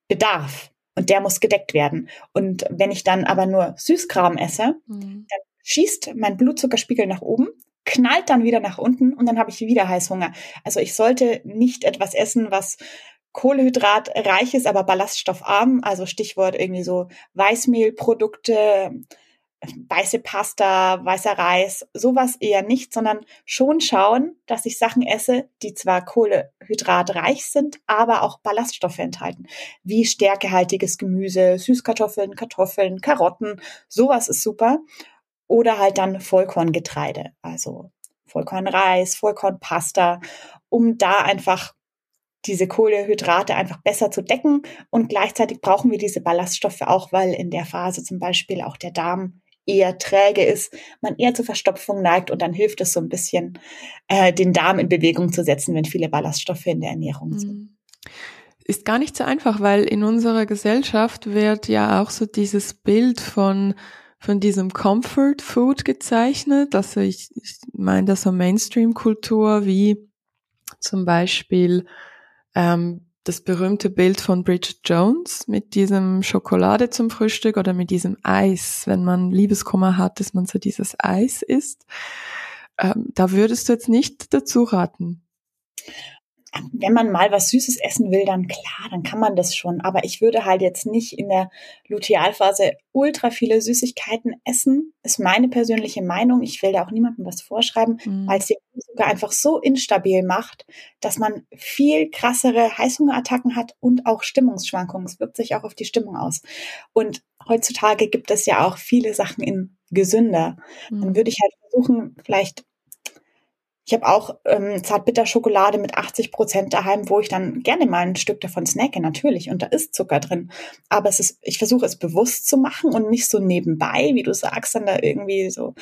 Bedarf und der muss gedeckt werden. Und wenn ich dann aber nur Süßkram esse, mhm. dann schießt mein Blutzuckerspiegel nach oben knallt dann wieder nach unten und dann habe ich wieder Heißhunger. Also ich sollte nicht etwas essen, was Kohlehydratreich ist, aber ballaststoffarm. Also Stichwort irgendwie so Weißmehlprodukte, weiße Pasta, weißer Reis, sowas eher nicht, sondern schon schauen, dass ich Sachen esse, die zwar kohlehydratreich sind, aber auch Ballaststoffe enthalten, wie stärkehaltiges Gemüse, Süßkartoffeln, Kartoffeln, Karotten, sowas ist super oder halt dann Vollkorngetreide, also Vollkornreis, Vollkornpasta, um da einfach diese Kohlehydrate einfach besser zu decken. Und gleichzeitig brauchen wir diese Ballaststoffe auch, weil in der Phase zum Beispiel auch der Darm eher träge ist, man eher zur Verstopfung neigt und dann hilft es so ein bisschen, äh, den Darm in Bewegung zu setzen, wenn viele Ballaststoffe in der Ernährung sind. Mhm. Ist gar nicht so einfach, weil in unserer Gesellschaft wird ja auch so dieses Bild von von diesem Comfort Food gezeichnet. Also ich, ich meine da so Mainstream-Kultur wie zum Beispiel ähm, das berühmte Bild von Bridget Jones mit diesem Schokolade zum Frühstück oder mit diesem Eis. Wenn man Liebeskummer hat, dass man so dieses Eis isst. Ähm, da würdest du jetzt nicht dazu raten wenn man mal was Süßes essen will, dann klar, dann kann man das schon. Aber ich würde halt jetzt nicht in der Lutealphase ultra viele Süßigkeiten essen. Ist meine persönliche Meinung. Ich will da auch niemandem was vorschreiben, mhm. weil es den sogar einfach so instabil macht, dass man viel krassere Heißhungerattacken hat und auch Stimmungsschwankungen. Es wirkt sich auch auf die Stimmung aus. Und heutzutage gibt es ja auch viele Sachen in gesünder. Mhm. Dann würde ich halt versuchen, vielleicht ich habe auch ähm, Zartbitterschokolade mit 80 Prozent daheim, wo ich dann gerne mal ein Stück davon snacke, natürlich. Und da ist Zucker drin. Aber es ist, ich versuche es bewusst zu machen und nicht so nebenbei, wie du sagst, dann da irgendwie so,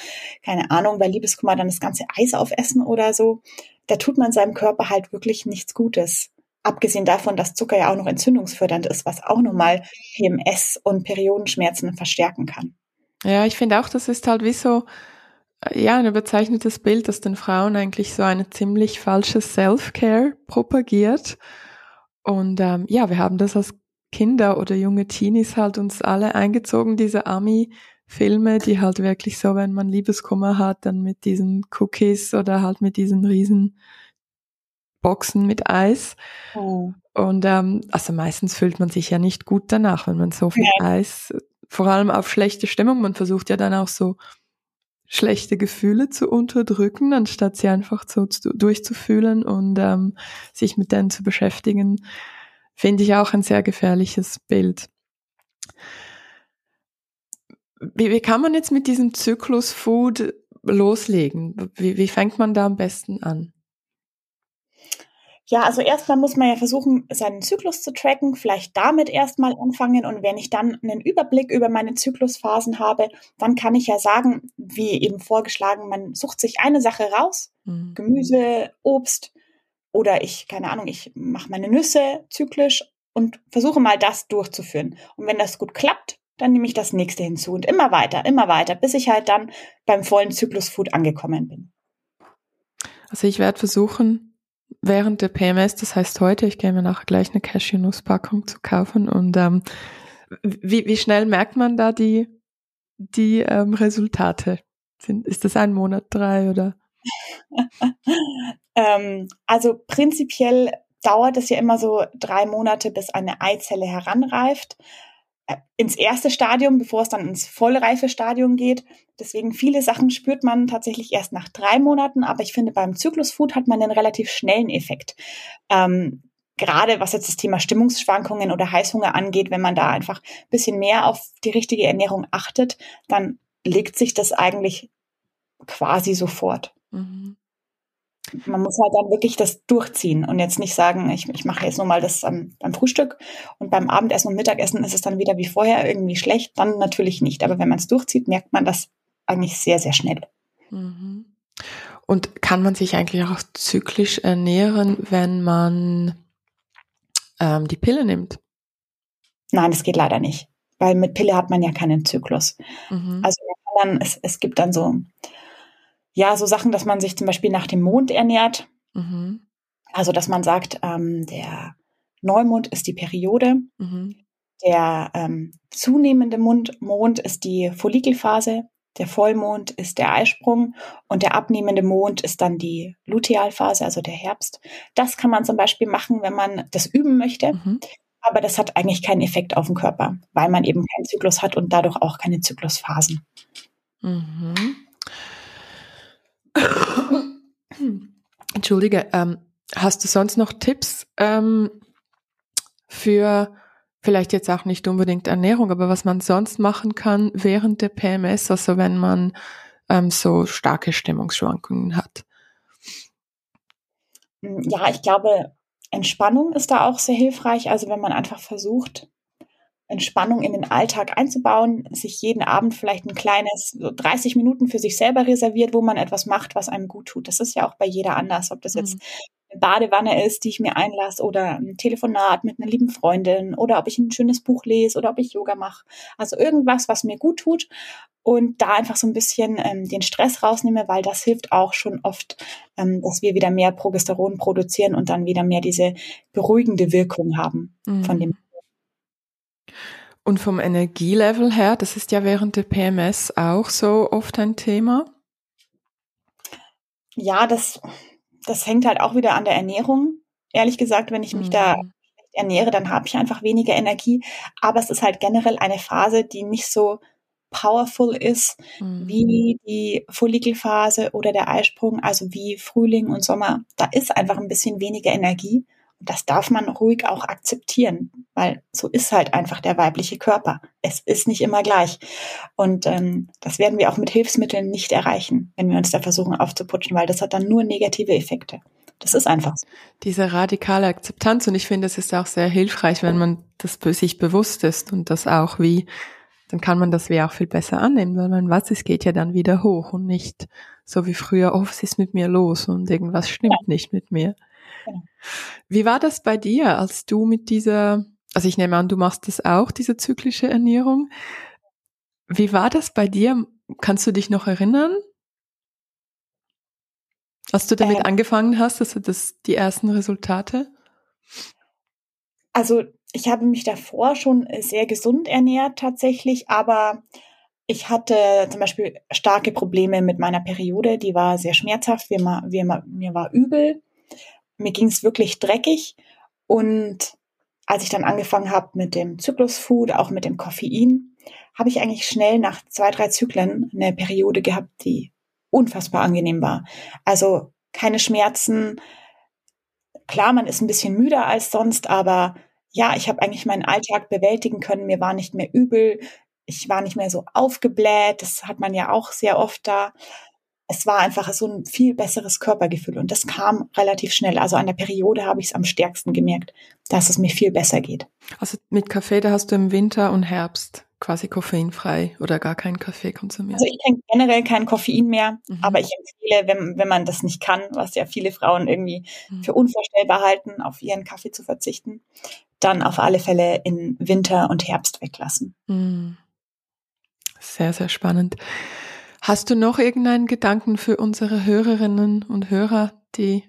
keine Ahnung, bei Liebeskummer dann das ganze Eis aufessen oder so. Da tut man seinem Körper halt wirklich nichts Gutes. Abgesehen davon, dass Zucker ja auch noch entzündungsfördernd ist, was auch nochmal PMS und Periodenschmerzen verstärken kann. Ja, ich finde auch, das ist halt wie so, ja, ein überzeichnetes Bild, das den Frauen eigentlich so eine ziemlich falsche Self-Care propagiert. Und ähm, ja, wir haben das als Kinder oder junge Teenies halt uns alle eingezogen, diese Ami-Filme, die halt wirklich so, wenn man Liebeskummer hat, dann mit diesen Cookies oder halt mit diesen riesen Boxen mit Eis. Oh. Und ähm, also meistens fühlt man sich ja nicht gut danach, wenn man so viel ja. Eis, vor allem auf schlechte Stimmung. Man versucht ja dann auch so schlechte Gefühle zu unterdrücken, anstatt sie einfach so durchzufühlen und ähm, sich mit denen zu beschäftigen, finde ich auch ein sehr gefährliches Bild. Wie, wie kann man jetzt mit diesem Zyklus Food loslegen? Wie, wie fängt man da am besten an? Ja, also erstmal muss man ja versuchen, seinen Zyklus zu tracken, vielleicht damit erstmal anfangen und wenn ich dann einen Überblick über meine Zyklusphasen habe, dann kann ich ja sagen, wie eben vorgeschlagen, man sucht sich eine Sache raus, mhm. Gemüse, Obst oder ich, keine Ahnung, ich mache meine Nüsse zyklisch und versuche mal das durchzuführen. Und wenn das gut klappt, dann nehme ich das nächste hinzu und immer weiter, immer weiter, bis ich halt dann beim vollen Zyklus Food angekommen bin. Also ich werde versuchen, während der PMS, das heißt heute, ich gehe mir nachher gleich eine Cashew-Nuss-Packung zu kaufen und ähm, wie, wie schnell merkt man da die, die ähm, Resultate? Sind, ist das ein Monat, drei oder? ähm, also prinzipiell dauert es ja immer so drei Monate, bis eine Eizelle heranreift. Äh, ins erste Stadium, bevor es dann ins vollreife Stadium geht. Deswegen viele Sachen spürt man tatsächlich erst nach drei Monaten, aber ich finde, beim Zyklusfood hat man einen relativ schnellen Effekt. Ähm, gerade was jetzt das Thema Stimmungsschwankungen oder Heißhunger angeht, wenn man da einfach ein bisschen mehr auf die richtige Ernährung achtet, dann legt sich das eigentlich quasi sofort. Mhm man muss halt dann wirklich das durchziehen und jetzt nicht sagen, ich, ich mache jetzt nur mal das ähm, beim Frühstück und beim Abendessen und Mittagessen ist es dann wieder wie vorher irgendwie schlecht, dann natürlich nicht. Aber wenn man es durchzieht, merkt man das eigentlich sehr, sehr schnell. Mhm. Und kann man sich eigentlich auch zyklisch ernähren, wenn man ähm, die Pille nimmt? Nein, das geht leider nicht, weil mit Pille hat man ja keinen Zyklus. Mhm. Also dann, es, es gibt dann so ja, so Sachen, dass man sich zum Beispiel nach dem Mond ernährt. Mhm. Also, dass man sagt, ähm, der Neumond ist die Periode, mhm. der ähm, zunehmende Mond, Mond ist die Follikelphase, der Vollmond ist der Eisprung und der abnehmende Mond ist dann die Lutealphase, also der Herbst. Das kann man zum Beispiel machen, wenn man das üben möchte. Mhm. Aber das hat eigentlich keinen Effekt auf den Körper, weil man eben keinen Zyklus hat und dadurch auch keine Zyklusphasen. Mhm. Entschuldige, ähm, hast du sonst noch Tipps ähm, für vielleicht jetzt auch nicht unbedingt Ernährung, aber was man sonst machen kann während der PMS, also wenn man ähm, so starke Stimmungsschwankungen hat? Ja, ich glaube, Entspannung ist da auch sehr hilfreich. Also wenn man einfach versucht, Entspannung in den Alltag einzubauen, sich jeden Abend vielleicht ein kleines, so 30 Minuten für sich selber reserviert, wo man etwas macht, was einem gut tut. Das ist ja auch bei jeder anders, ob das jetzt mhm. Eine Badewanne ist, die ich mir einlasse oder ein Telefonat mit einer lieben Freundin oder ob ich ein schönes Buch lese oder ob ich Yoga mache. Also irgendwas, was mir gut tut und da einfach so ein bisschen ähm, den Stress rausnehme, weil das hilft auch schon oft, ähm, dass wir wieder mehr Progesteron produzieren und dann wieder mehr diese beruhigende Wirkung haben mhm. von dem und vom Energielevel her, das ist ja während der PMS auch so oft ein Thema. Ja, das, das hängt halt auch wieder an der Ernährung. Ehrlich gesagt, wenn ich mich mhm. da ernähre, dann habe ich einfach weniger Energie. Aber es ist halt generell eine Phase, die nicht so powerful ist mhm. wie die Follikelphase oder der Eisprung, also wie Frühling und Sommer. Da ist einfach ein bisschen weniger Energie das darf man ruhig auch akzeptieren, weil so ist halt einfach der weibliche Körper. Es ist nicht immer gleich. Und ähm, das werden wir auch mit Hilfsmitteln nicht erreichen, wenn wir uns da versuchen aufzuputschen, weil das hat dann nur negative Effekte. Das ist einfach. Diese radikale Akzeptanz und ich finde, es ist auch sehr hilfreich, wenn man das sich bewusst ist und das auch wie, dann kann man das wie auch viel besser annehmen, weil man weiß, es geht ja dann wieder hoch und nicht so wie früher, oh, was ist mit mir los und irgendwas stimmt ja. nicht mit mir. Wie war das bei dir, als du mit dieser, also ich nehme an, du machst das auch, diese zyklische Ernährung. Wie war das bei dir? Kannst du dich noch erinnern? Als du damit ähm, angefangen hast, also das, die ersten Resultate? Also ich habe mich davor schon sehr gesund ernährt tatsächlich, aber ich hatte zum Beispiel starke Probleme mit meiner Periode, die war sehr schmerzhaft, mir, mir, mir war übel mir ging es wirklich dreckig. Und als ich dann angefangen habe mit dem Zyklusfood, auch mit dem Koffein, habe ich eigentlich schnell nach zwei, drei Zyklen eine Periode gehabt, die unfassbar angenehm war. Also keine Schmerzen. Klar, man ist ein bisschen müder als sonst, aber ja, ich habe eigentlich meinen Alltag bewältigen können. Mir war nicht mehr übel. Ich war nicht mehr so aufgebläht. Das hat man ja auch sehr oft da. Es war einfach so ein viel besseres Körpergefühl und das kam relativ schnell. Also an der Periode habe ich es am stärksten gemerkt, dass es mir viel besser geht. Also mit Kaffee, da hast du im Winter und Herbst quasi koffeinfrei oder gar keinen Kaffee konsumiert? Also ich trinke generell kein Koffein mehr, mhm. aber ich empfehle, wenn, wenn man das nicht kann, was ja viele Frauen irgendwie mhm. für unvorstellbar halten, auf ihren Kaffee zu verzichten, dann auf alle Fälle in Winter und Herbst weglassen. Mhm. Sehr, sehr spannend. Hast du noch irgendeinen Gedanken für unsere Hörerinnen und Hörer, die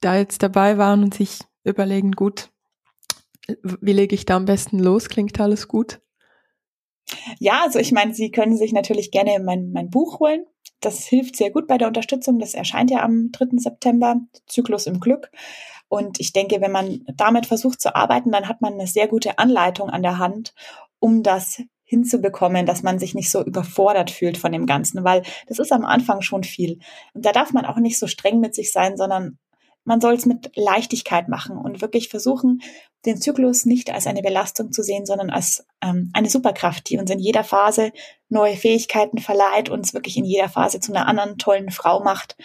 da jetzt dabei waren und sich überlegen, gut, wie lege ich da am besten los? Klingt alles gut? Ja, also ich meine, Sie können sich natürlich gerne mein, mein Buch holen. Das hilft sehr gut bei der Unterstützung. Das erscheint ja am 3. September, Zyklus im Glück. Und ich denke, wenn man damit versucht zu arbeiten, dann hat man eine sehr gute Anleitung an der Hand, um das hinzubekommen, dass man sich nicht so überfordert fühlt von dem Ganzen, weil das ist am Anfang schon viel. Und da darf man auch nicht so streng mit sich sein, sondern man soll es mit Leichtigkeit machen und wirklich versuchen, den Zyklus nicht als eine Belastung zu sehen, sondern als ähm, eine Superkraft, die uns in jeder Phase neue Fähigkeiten verleiht, uns wirklich in jeder Phase zu einer anderen tollen Frau macht.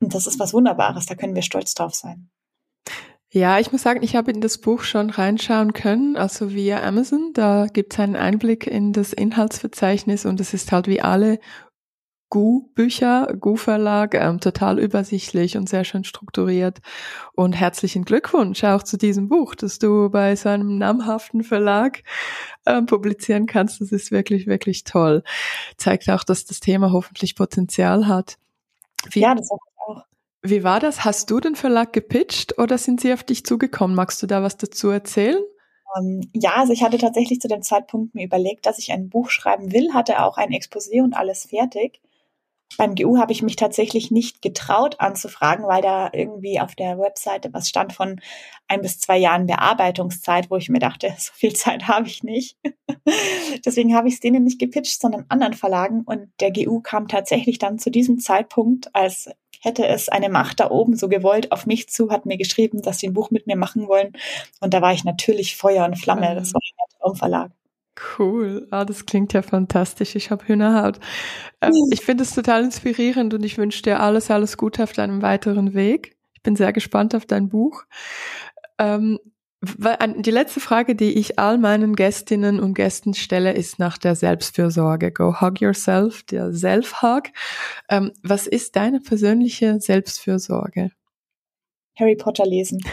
Und das ist was Wunderbares, da können wir stolz drauf sein. Ja, ich muss sagen, ich habe in das Buch schon reinschauen können, also via Amazon. Da gibt es einen Einblick in das Inhaltsverzeichnis und es ist halt wie alle Gu-Bücher, Gu-Verlag, ähm, total übersichtlich und sehr schön strukturiert. Und herzlichen Glückwunsch auch zu diesem Buch, das du bei so einem namhaften Verlag ähm, publizieren kannst. Das ist wirklich, wirklich toll. Zeigt auch, dass das Thema hoffentlich Potenzial hat. Wie, ja, das auch. Wie war das? Hast du den Verlag gepitcht oder sind sie auf dich zugekommen? Magst du da was dazu erzählen? Ähm, ja, also ich hatte tatsächlich zu dem Zeitpunkt mir überlegt, dass ich ein Buch schreiben will, hatte auch ein Exposé und alles fertig beim GU habe ich mich tatsächlich nicht getraut anzufragen, weil da irgendwie auf der Webseite was stand von ein bis zwei Jahren Bearbeitungszeit, wo ich mir dachte, so viel Zeit habe ich nicht. Deswegen habe ich es denen nicht gepitcht, sondern anderen Verlagen. Und der GU kam tatsächlich dann zu diesem Zeitpunkt, als hätte es eine Macht da oben so gewollt, auf mich zu, hat mir geschrieben, dass sie ein Buch mit mir machen wollen. Und da war ich natürlich Feuer und Flamme. Das war ein Traumverlag. Cool, ah, das klingt ja fantastisch. Ich habe Hühnerhaut. Ähm, ich finde es total inspirierend und ich wünsche dir alles, alles Gute auf deinem weiteren Weg. Ich bin sehr gespannt auf dein Buch. Ähm, die letzte Frage, die ich all meinen Gästinnen und Gästen stelle, ist nach der Selbstfürsorge. Go hug yourself, der Self-Hug. Ähm, was ist deine persönliche Selbstfürsorge? Harry Potter lesen.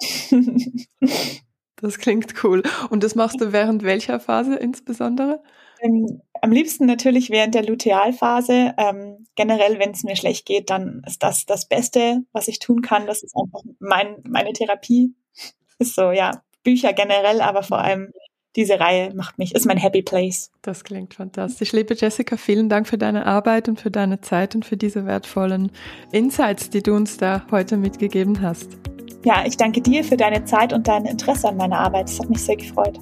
Das klingt cool. Und das machst du während welcher Phase insbesondere? Ähm, am liebsten natürlich während der Lutealphase. Ähm, generell, wenn es mir schlecht geht, dann ist das das Beste, was ich tun kann. Das ist einfach mein, meine Therapie. Ist so, ja. Bücher generell, aber vor allem diese Reihe macht mich, ist mein Happy Place. Das klingt fantastisch. Liebe Jessica, vielen Dank für deine Arbeit und für deine Zeit und für diese wertvollen Insights, die du uns da heute mitgegeben hast. Ja, ich danke dir für deine Zeit und dein Interesse an meiner Arbeit. Das hat mich sehr gefreut.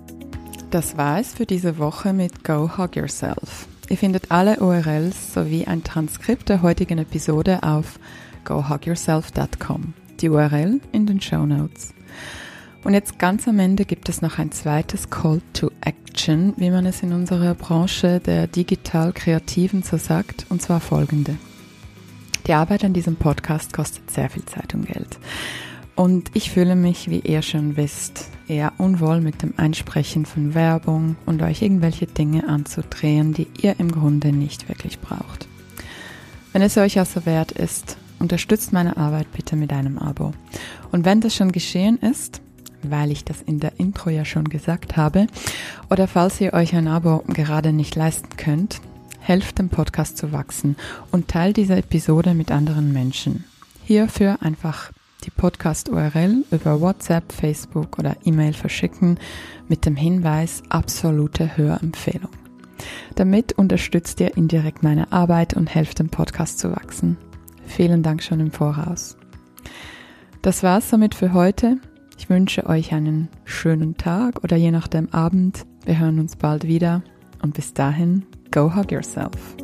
Das war es für diese Woche mit Go Hug Yourself. Ihr findet alle URLs sowie ein Transkript der heutigen Episode auf gohugyourself.com. Die URL in den Show Notes. Und jetzt ganz am Ende gibt es noch ein zweites Call to Action, wie man es in unserer Branche der digital Kreativen so sagt, und zwar folgende. Die Arbeit an diesem Podcast kostet sehr viel Zeit und Geld. Und ich fühle mich, wie ihr schon wisst, eher unwohl mit dem Einsprechen von Werbung und euch irgendwelche Dinge anzudrehen, die ihr im Grunde nicht wirklich braucht. Wenn es euch also wert ist, unterstützt meine Arbeit bitte mit einem Abo. Und wenn das schon geschehen ist, weil ich das in der Intro ja schon gesagt habe, oder falls ihr euch ein Abo gerade nicht leisten könnt, helft dem Podcast zu wachsen und teilt diese Episode mit anderen Menschen. Hierfür einfach die Podcast-URL über WhatsApp, Facebook oder E-Mail verschicken mit dem Hinweis absolute Hörempfehlung. Damit unterstützt ihr indirekt meine Arbeit und helft dem Podcast zu wachsen. Vielen Dank schon im Voraus. Das war's somit für heute. Ich wünsche euch einen schönen Tag oder je nachdem Abend. Wir hören uns bald wieder und bis dahin, go hug yourself.